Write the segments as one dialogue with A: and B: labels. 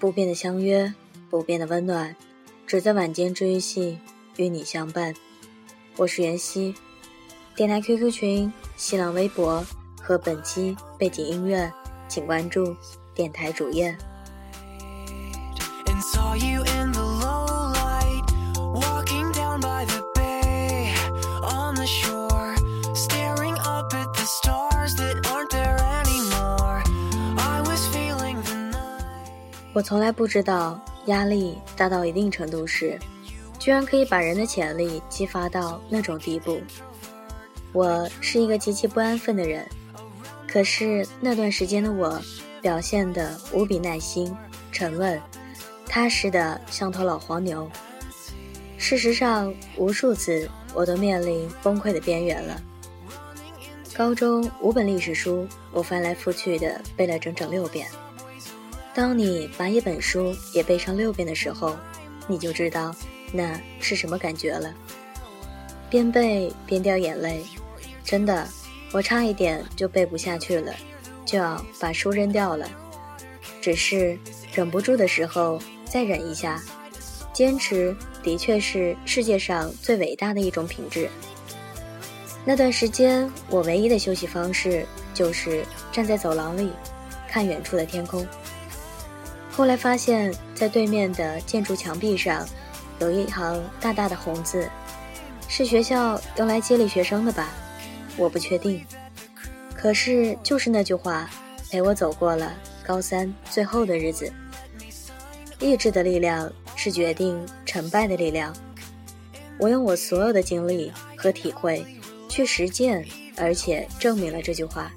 A: 不变的相约，不变的温暖，只在晚间治愈系与你相伴。我是袁熙，电台 QQ 群、新浪微博和本期背景音乐，请关注电台主页。我从来不知道，压力大到一定程度时，居然可以把人的潜力激发到那种地步。我是一个极其不安分的人，可是那段时间的我，表现得无比耐心、沉稳、踏实的像头老黄牛。事实上，无数次我都面临崩溃的边缘了。高中五本历史书，我翻来覆去的背了整整六遍。当你把一本书也背上六遍的时候，你就知道那是什么感觉了。边背边掉眼泪，真的，我差一点就背不下去了，就要把书扔掉了。只是忍不住的时候再忍一下，坚持的确是世界上最伟大的一种品质。那段时间，我唯一的休息方式就是站在走廊里，看远处的天空。后来发现，在对面的建筑墙壁上，有一行大大的红字，是学校用来激励学生的吧？我不确定。可是就是那句话，陪我走过了高三最后的日子。意志的力量是决定成败的力量。我用我所有的经历和体会去实践，而且证明了这句话：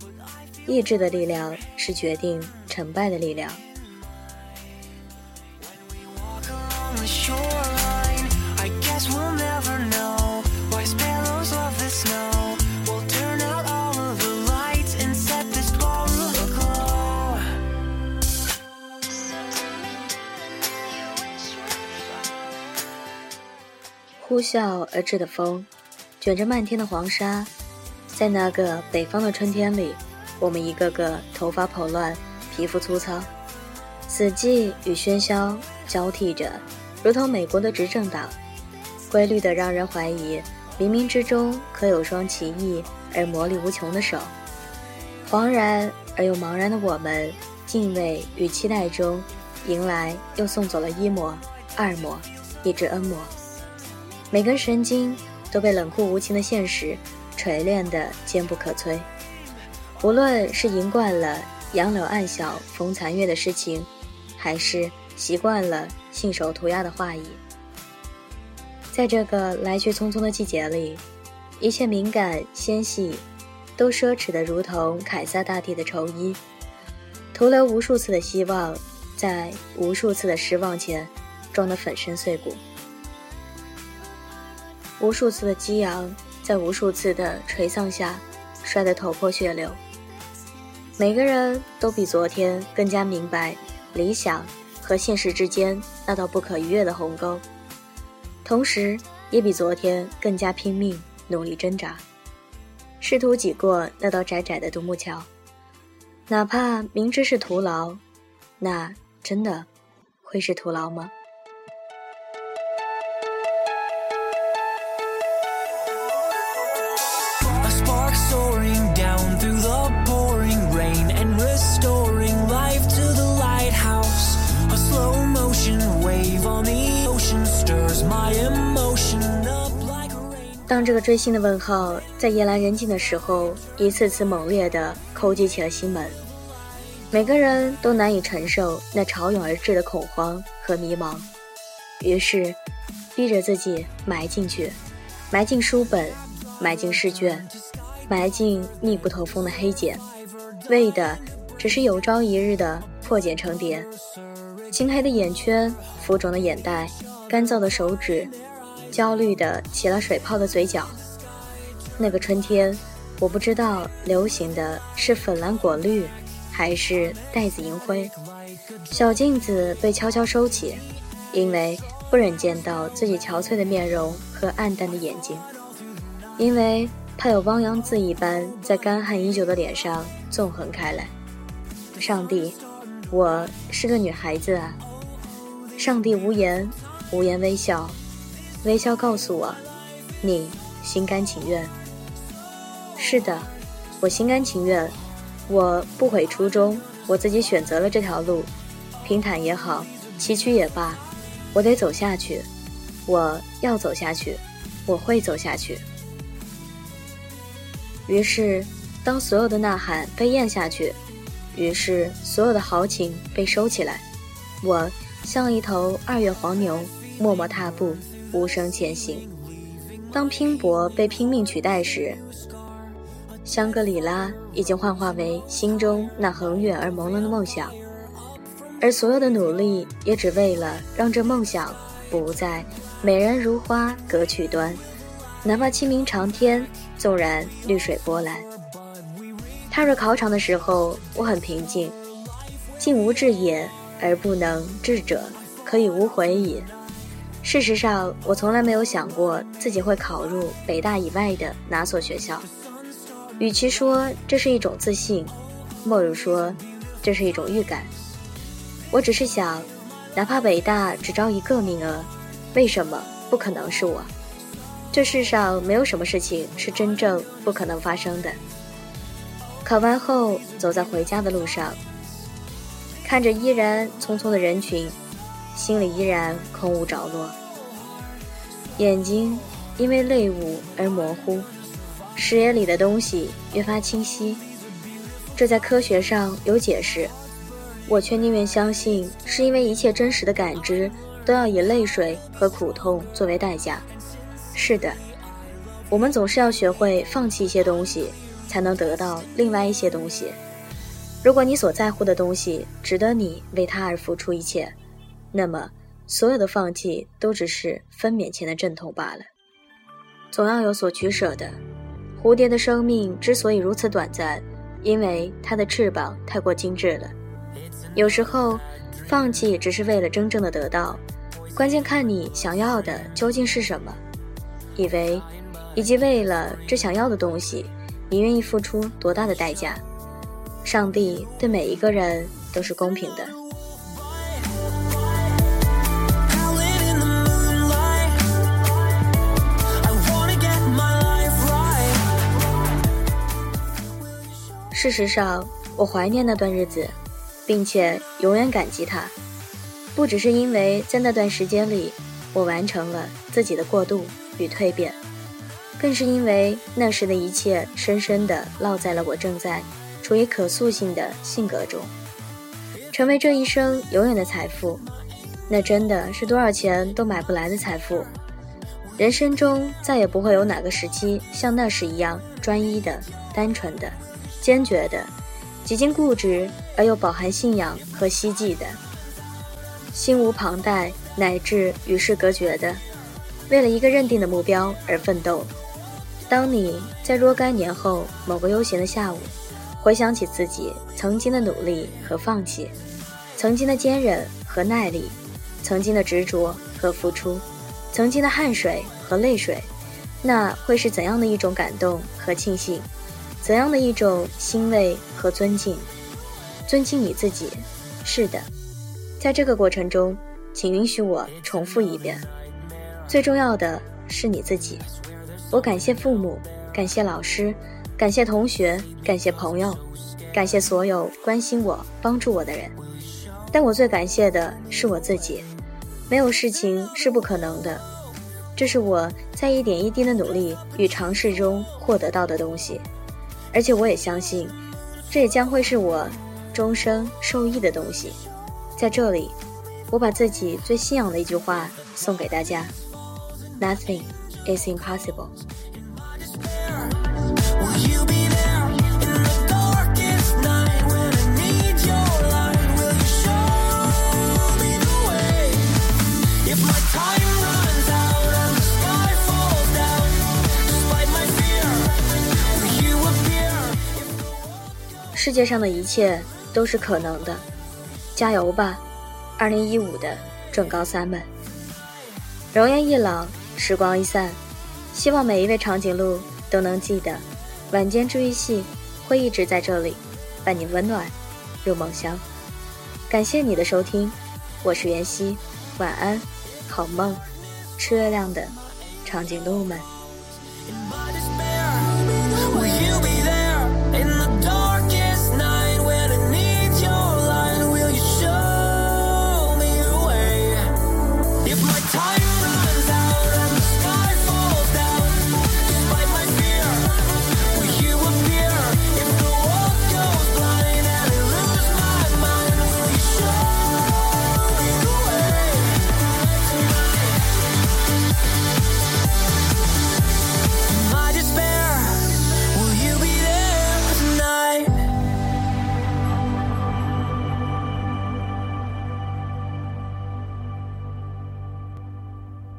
A: 意志的力量是决定成败的力量。呼啸而至的风，卷着漫天的黄沙，在那个北方的春天里，我们一个个头发蓬乱，皮肤粗糙，死寂与喧嚣交替着，如同美国的执政党，规律的让人怀疑，冥冥之中可有双奇异而魔力无穷的手。惶然而又茫然的我们，敬畏与期待中，迎来又送走了一魔、二魔，一只 N 魔。每根神经都被冷酷无情的现实锤炼得坚不可摧。无论是赢惯了杨柳暗晓风残月的诗情，还是习惯了信手涂鸦的画意，在这个来去匆匆的季节里，一切敏感纤细都奢侈的如同凯撒大帝的绸衣，徒留无数次的希望，在无数次的失望前撞得粉身碎骨。无数次的激昂，在无数次的垂丧下，摔得头破血流。每个人都比昨天更加明白理想和现实之间那道不可逾越的鸿沟，同时也比昨天更加拼命努力挣扎，试图挤过那道窄窄的独木桥。哪怕明知是徒劳，那真的会是徒劳吗？当这个追星的问号在夜阑人静的时候，一次次猛烈地叩击起了心门，每个人都难以承受那潮涌而至的恐慌和迷茫，于是，逼着自己埋进去，埋进书本，埋进试卷，埋进密不透风的黑茧，为的只是有朝一日的破茧成蝶。青黑的眼圈，浮肿的眼袋，干燥的手指。焦虑的起了水泡的嘴角。那个春天，我不知道流行的是粉蓝果绿，还是带子银灰。小镜子被悄悄收起，因为不忍见到自己憔悴的面容和暗淡的眼睛，因为它有汪洋字一般在干旱已久的脸上纵横开来。上帝，我是个女孩子啊，上帝无言，无言微笑，微笑告诉我，你心甘情愿。是的，我心甘情愿，我不悔初衷，我自己选择了这条路，平坦也好，崎岖也罢，我得走下去，我要走下去，我会走下去。于是，当所有的呐喊被咽下去，于是所有的豪情被收起来，我像一头二月黄牛，默默踏步，无声前行。当拼搏被拼命取代时，香格里拉已经幻化为心中那恒远而朦胧的梦想，而所有的努力也只为了让这梦想不再美人如花隔曲端，哪怕清明长天。纵然绿水波澜，踏入考场的时候，我很平静。竟无志也，而不能志者，可以无悔也。事实上，我从来没有想过自己会考入北大以外的哪所学校。与其说这是一种自信，莫如说这是一种预感。我只是想，哪怕北大只招一个名额，为什么不可能是我？这世上没有什么事情是真正不可能发生的。考完后，走在回家的路上，看着依然匆匆的人群，心里依然空无着落，眼睛因为泪雾而模糊，视野里的东西越发清晰。这在科学上有解释，我却宁愿相信是因为一切真实的感知都要以泪水和苦痛作为代价。是的，我们总是要学会放弃一些东西，才能得到另外一些东西。如果你所在乎的东西值得你为它而付出一切，那么所有的放弃都只是分娩前的阵痛罢了。总要有所取舍的。蝴蝶的生命之所以如此短暂，因为它的翅膀太过精致了。有时候，放弃只是为了真正的得到。关键看你想要的究竟是什么。以为，以及为了这想要的东西，你愿意付出多大的代价？上帝对每一个人都是公平的。事实上，我怀念那段日子，并且永远感激他，不只是因为在那段时间里，我完成了自己的过渡。与蜕变，更是因为那时的一切深深地烙在了我正在处于可塑性的性格中，成为这一生永远的财富。那真的是多少钱都买不来的财富。人生中再也不会有哪个时期像那时一样专一的、单纯的、坚决的、几近固执而又饱含信仰和希冀的，心无旁贷乃至与世隔绝的。为了一个认定的目标而奋斗。当你在若干年后某个悠闲的下午，回想起自己曾经的努力和放弃，曾经的坚韧和耐力，曾经的执着和付出，曾经的汗水和泪水，那会是怎样的一种感动和庆幸？怎样的一种欣慰和尊敬？尊敬你自己。是的，在这个过程中，请允许我重复一遍。最重要的是你自己。我感谢父母，感谢老师，感谢同学，感谢朋友，感谢所有关心我、帮助我的人。但我最感谢的是我自己。没有事情是不可能的，这是我在一点一滴的努力与尝试中获得到的东西。而且我也相信，这也将会是我终生受益的东西。在这里，我把自己最信仰的一句话送给大家。Nothing is impossible。世界上的一切都是可能的，加油吧，二零一五的准高三们！容颜一老。时光一散，希望每一位长颈鹿都能记得，晚间治愈系会一直在这里，伴你温暖入梦乡。感谢你的收听，我是袁熙，晚安，好梦，吃月亮的长颈鹿们。